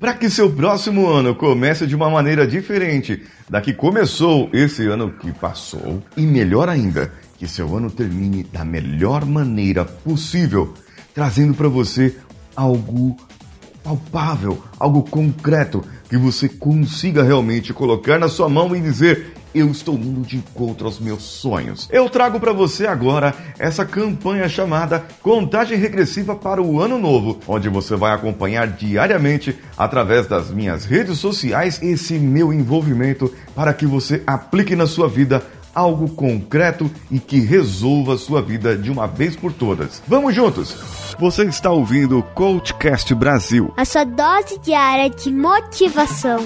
Para que seu próximo ano comece de uma maneira diferente da que começou esse ano que passou, e melhor ainda, que seu ano termine da melhor maneira possível, trazendo para você algo palpável, algo concreto que você consiga realmente colocar na sua mão e dizer: eu estou indo de encontro aos meus sonhos. Eu trago para você agora essa campanha chamada Contagem Regressiva para o Ano Novo, onde você vai acompanhar diariamente através das minhas redes sociais esse meu envolvimento para que você aplique na sua vida algo concreto e que resolva a sua vida de uma vez por todas. Vamos juntos! Você está ouvindo o Coachcast Brasil. A sua dose diária de motivação.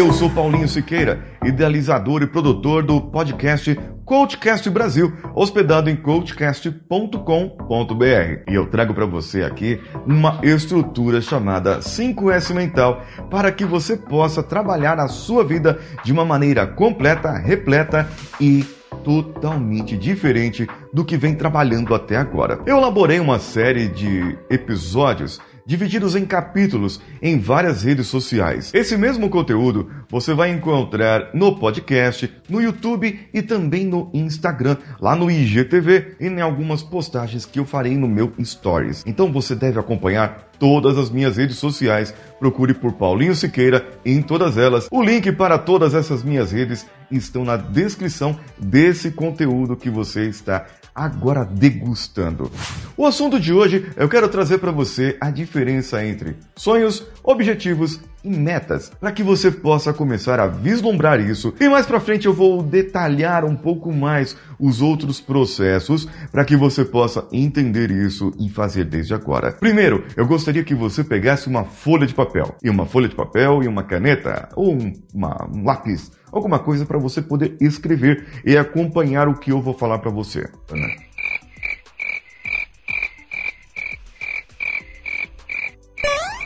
Eu sou Paulinho Siqueira, idealizador e produtor do podcast Coachcast Brasil, hospedado em coachcast.com.br. E eu trago para você aqui uma estrutura chamada 5S Mental para que você possa trabalhar a sua vida de uma maneira completa, repleta e totalmente diferente do que vem trabalhando até agora. Eu elaborei uma série de episódios divididos em capítulos em várias redes sociais. Esse mesmo conteúdo você vai encontrar no podcast, no YouTube e também no Instagram, lá no IGTV e em algumas postagens que eu farei no meu Stories. Então você deve acompanhar todas as minhas redes sociais. Procure por Paulinho Siqueira em todas elas. O link para todas essas minhas redes estão na descrição desse conteúdo que você está agora degustando. O assunto de hoje eu quero trazer para você a diferença entre sonhos, objetivos e metas, para que você possa começar a vislumbrar isso. E mais para frente eu vou detalhar um pouco mais os outros processos para que você possa entender isso e fazer desde agora. Primeiro, eu gostaria que você pegasse uma folha de papel, e uma folha de papel e uma caneta ou um, uma, um lápis alguma coisa para você poder escrever e acompanhar o que eu vou falar para você.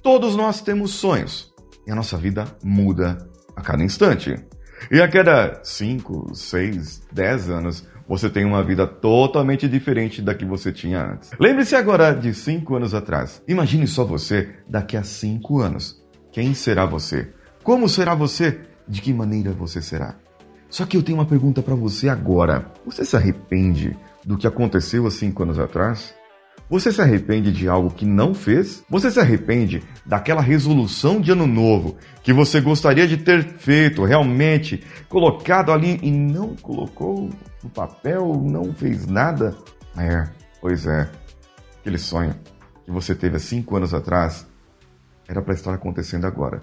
Todos nós temos sonhos e a nossa vida muda a cada instante. E a cada 5, 6, 10 anos, você tem uma vida totalmente diferente da que você tinha antes. Lembre-se agora de 5 anos atrás. Imagine só você daqui a 5 anos. Quem será você? Como será você? de que maneira você será. Só que eu tenho uma pergunta para você agora. Você se arrepende do que aconteceu há cinco anos atrás? Você se arrepende de algo que não fez? Você se arrepende daquela resolução de ano novo que você gostaria de ter feito, realmente colocado ali e não colocou no papel, não fez nada? É, pois é. Aquele sonho que você teve há cinco anos atrás era para estar acontecendo agora.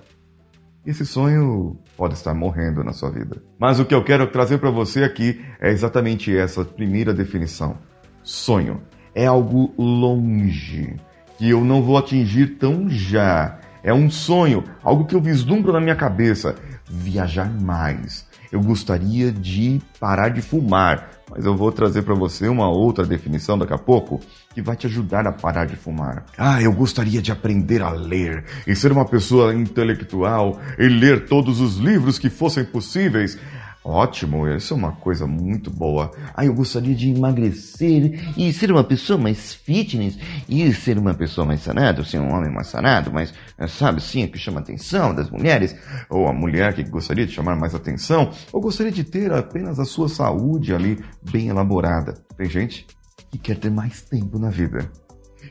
Esse sonho pode estar morrendo na sua vida. Mas o que eu quero trazer para você aqui é exatamente essa primeira definição. Sonho é algo longe, que eu não vou atingir tão já. É um sonho, algo que eu vislumbro na minha cabeça. Viajar mais. Eu gostaria de parar de fumar, mas eu vou trazer para você uma outra definição daqui a pouco que vai te ajudar a parar de fumar. Ah, eu gostaria de aprender a ler e ser uma pessoa intelectual e ler todos os livros que fossem possíveis. Ótimo, isso é uma coisa muito boa. Ah, eu gostaria de emagrecer e ser uma pessoa mais fitness e ser uma pessoa mais sanada, ser um homem mais sanado, mas sabe sim, que chama a atenção das mulheres, ou a mulher que gostaria de chamar mais atenção, ou gostaria de ter apenas a sua saúde ali bem elaborada. Tem gente que quer ter mais tempo na vida,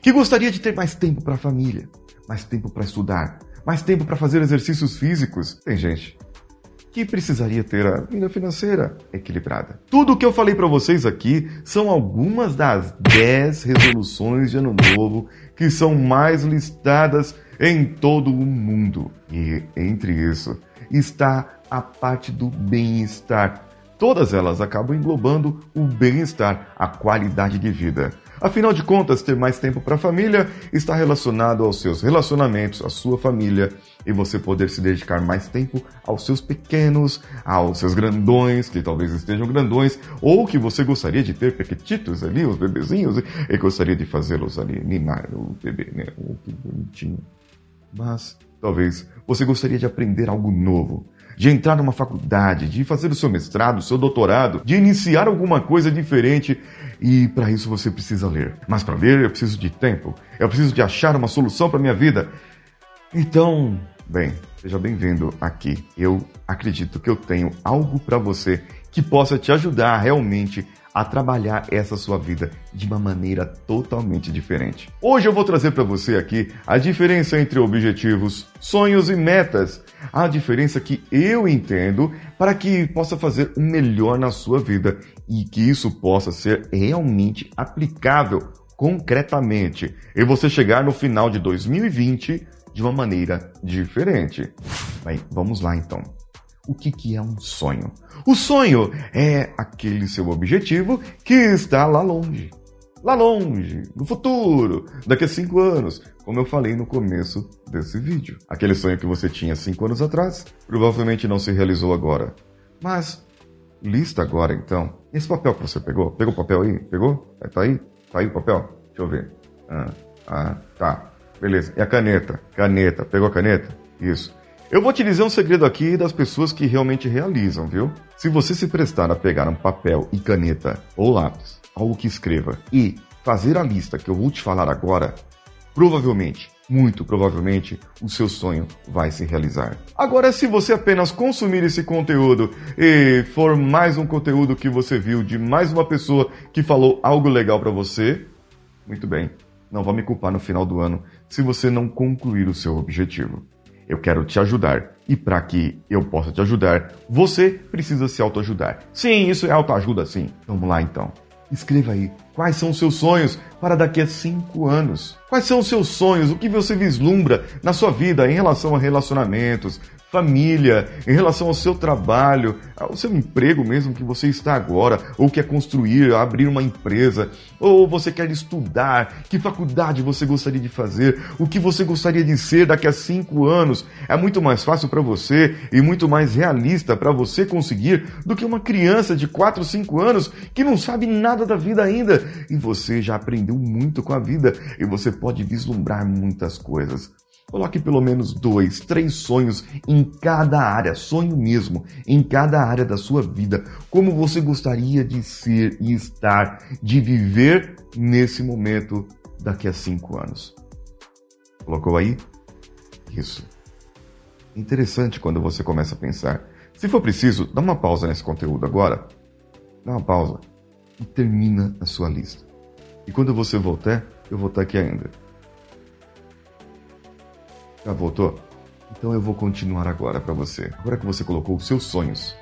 que gostaria de ter mais tempo para a família, mais tempo para estudar, mais tempo para fazer exercícios físicos. Tem gente que precisaria ter a vida financeira equilibrada. Tudo o que eu falei para vocês aqui são algumas das 10 resoluções de ano novo que são mais listadas em todo o mundo. E entre isso está a parte do bem-estar. Todas elas acabam englobando o bem-estar, a qualidade de vida. Afinal de contas, ter mais tempo para a família está relacionado aos seus relacionamentos, à sua família e você poder se dedicar mais tempo aos seus pequenos, aos seus grandões, que talvez estejam grandões, ou que você gostaria de ter pequetitos ali, os bebezinhos, e gostaria de fazê-los ali, mimar o bebê, né? Oh, que bonitinho. Mas talvez você gostaria de aprender algo novo, de entrar numa faculdade, de fazer o seu mestrado, o seu doutorado, de iniciar alguma coisa diferente. E para isso você precisa ler. Mas para ler eu preciso de tempo. Eu preciso de achar uma solução para minha vida. Então, bem, seja bem-vindo aqui. Eu acredito que eu tenho algo para você que possa te ajudar realmente a trabalhar essa sua vida de uma maneira totalmente diferente. Hoje eu vou trazer para você aqui a diferença entre objetivos, sonhos e metas. A diferença que eu entendo para que possa fazer o melhor na sua vida e que isso possa ser realmente aplicável concretamente e você chegar no final de 2020 de uma maneira diferente. Bem, vamos lá então o que, que é um sonho. O sonho é aquele seu objetivo que está lá longe. Lá longe, no futuro, daqui a cinco anos, como eu falei no começo desse vídeo. Aquele sonho que você tinha cinco anos atrás, provavelmente não se realizou agora. Mas, lista agora então. Esse papel que você pegou, pegou o papel aí? Pegou? É, tá aí? Tá aí o papel? Deixa eu ver. Ah, ah, tá. Beleza. E a caneta? Caneta. Pegou a caneta? Isso. Eu vou te dizer um segredo aqui das pessoas que realmente realizam, viu? Se você se prestar a pegar um papel e caneta ou lápis, algo que escreva, e fazer a lista que eu vou te falar agora, provavelmente, muito provavelmente, o seu sonho vai se realizar. Agora, se você apenas consumir esse conteúdo e for mais um conteúdo que você viu de mais uma pessoa que falou algo legal para você, muito bem, não vá me culpar no final do ano se você não concluir o seu objetivo. Eu quero te ajudar. E para que eu possa te ajudar, você precisa se autoajudar. Sim, isso é autoajuda, sim. Vamos lá então. Escreva aí quais são os seus sonhos para daqui a cinco anos. Quais são os seus sonhos? O que você vislumbra na sua vida em relação a relacionamentos, família, em relação ao seu trabalho, ao seu emprego mesmo que você está agora, ou quer construir, abrir uma empresa, ou você quer estudar, que faculdade você gostaria de fazer, o que você gostaria de ser daqui a cinco anos. É muito mais fácil para você e muito mais realista para você conseguir do que uma criança de 4, 5 anos que não sabe nada da vida ainda. E você já aprendeu muito com a vida e você pode vislumbrar muitas coisas. Coloque pelo menos dois, três sonhos em cada área, sonho mesmo, em cada área da sua vida. Como você gostaria de ser e estar, de viver nesse momento daqui a cinco anos. Colocou aí? Isso. Interessante quando você começa a pensar. Se for preciso, dá uma pausa nesse conteúdo agora. Dá uma pausa e termina a sua lista. E quando você voltar, eu vou estar aqui ainda. Já voltou? Então eu vou continuar agora para você. Agora que você colocou os seus sonhos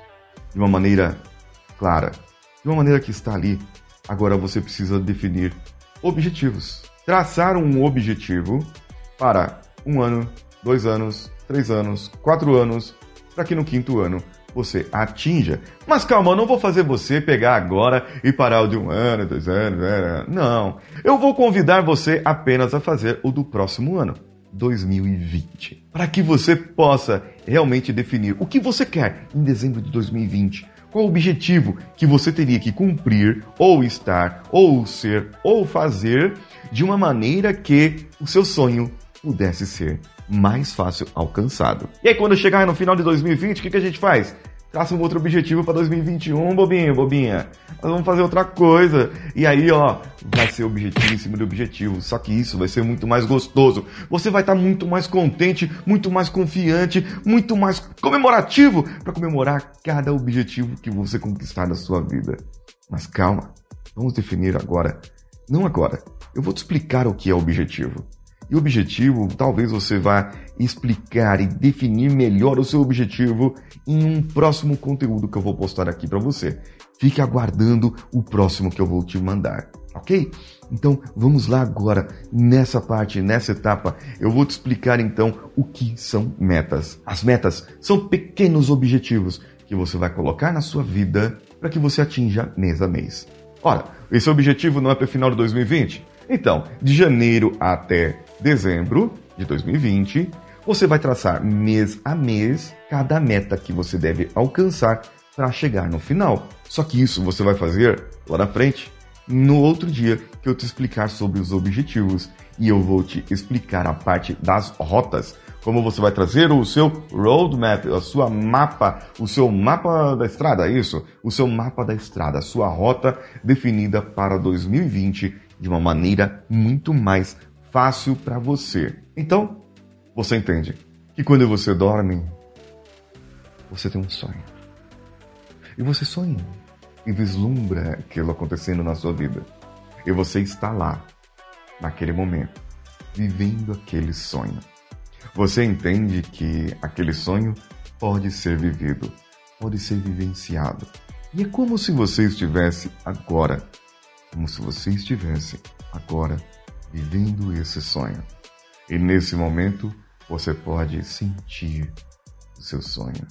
de uma maneira clara, de uma maneira que está ali, agora você precisa definir objetivos. Traçar um objetivo para um ano, dois anos, três anos, quatro anos, para que no quinto ano você atinja. Mas calma, eu não vou fazer você pegar agora e parar o de um ano, dois anos. Né? Não. Eu vou convidar você apenas a fazer o do próximo ano. 2020. Para que você possa realmente definir o que você quer em dezembro de 2020. Qual o objetivo que você teria que cumprir, ou estar, ou ser, ou fazer de uma maneira que o seu sonho pudesse ser mais fácil alcançado. E aí, quando chegar no final de 2020, o que, que a gente faz? Traça um outro objetivo para 2021, bobinho, bobinha. Nós vamos fazer outra coisa. E aí, ó, vai ser objetivo em cima de objetivo. Só que isso vai ser muito mais gostoso. Você vai estar tá muito mais contente, muito mais confiante, muito mais comemorativo para comemorar cada objetivo que você conquistar na sua vida. Mas calma, vamos definir agora. Não agora. Eu vou te explicar o que é objetivo. E o objetivo, talvez você vá explicar e definir melhor o seu objetivo em um próximo conteúdo que eu vou postar aqui para você. Fique aguardando o próximo que eu vou te mandar, ok? Então vamos lá agora nessa parte, nessa etapa, eu vou te explicar então o que são metas. As metas são pequenos objetivos que você vai colocar na sua vida para que você atinja mês a mês. Ora, esse objetivo não é para o final de 2020? Então, de janeiro até dezembro de 2020, você vai traçar mês a mês cada meta que você deve alcançar para chegar no final. Só que isso você vai fazer lá na frente, no outro dia que eu te explicar sobre os objetivos e eu vou te explicar a parte das rotas, como você vai trazer o seu roadmap, a sua mapa, o seu mapa da estrada, é isso? O seu mapa da estrada, a sua rota definida para 2020 de uma maneira muito mais fácil para você. Então, você entende que quando você dorme, você tem um sonho. E você sonha e vislumbra aquilo acontecendo na sua vida. E você está lá, naquele momento, vivendo aquele sonho. Você entende que aquele sonho pode ser vivido, pode ser vivenciado. E é como se você estivesse agora, como se você estivesse agora vivendo esse sonho. E nesse momento você pode sentir o seu sonho.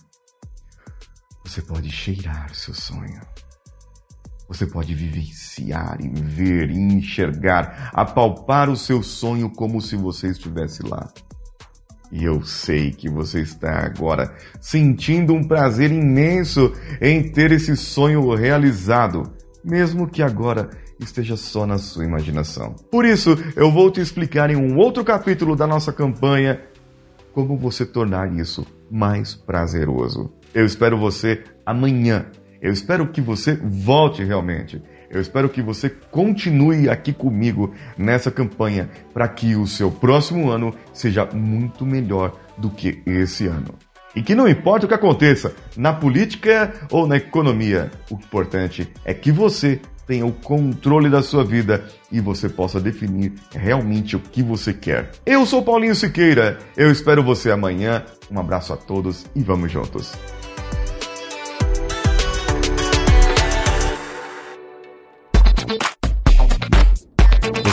Você pode cheirar o seu sonho. Você pode vivenciar e ver e enxergar, apalpar o seu sonho como se você estivesse lá. E eu sei que você está agora sentindo um prazer imenso em ter esse sonho realizado, mesmo que agora esteja só na sua imaginação. Por isso, eu vou te explicar em um outro capítulo da nossa campanha como você tornar isso mais prazeroso. Eu espero você amanhã. Eu espero que você volte realmente. Eu espero que você continue aqui comigo nessa campanha para que o seu próximo ano seja muito melhor do que esse ano. E que não importa o que aconteça, na política ou na economia, o importante é que você tenha o controle da sua vida e você possa definir realmente o que você quer. Eu sou Paulinho Siqueira, eu espero você amanhã. Um abraço a todos e vamos juntos.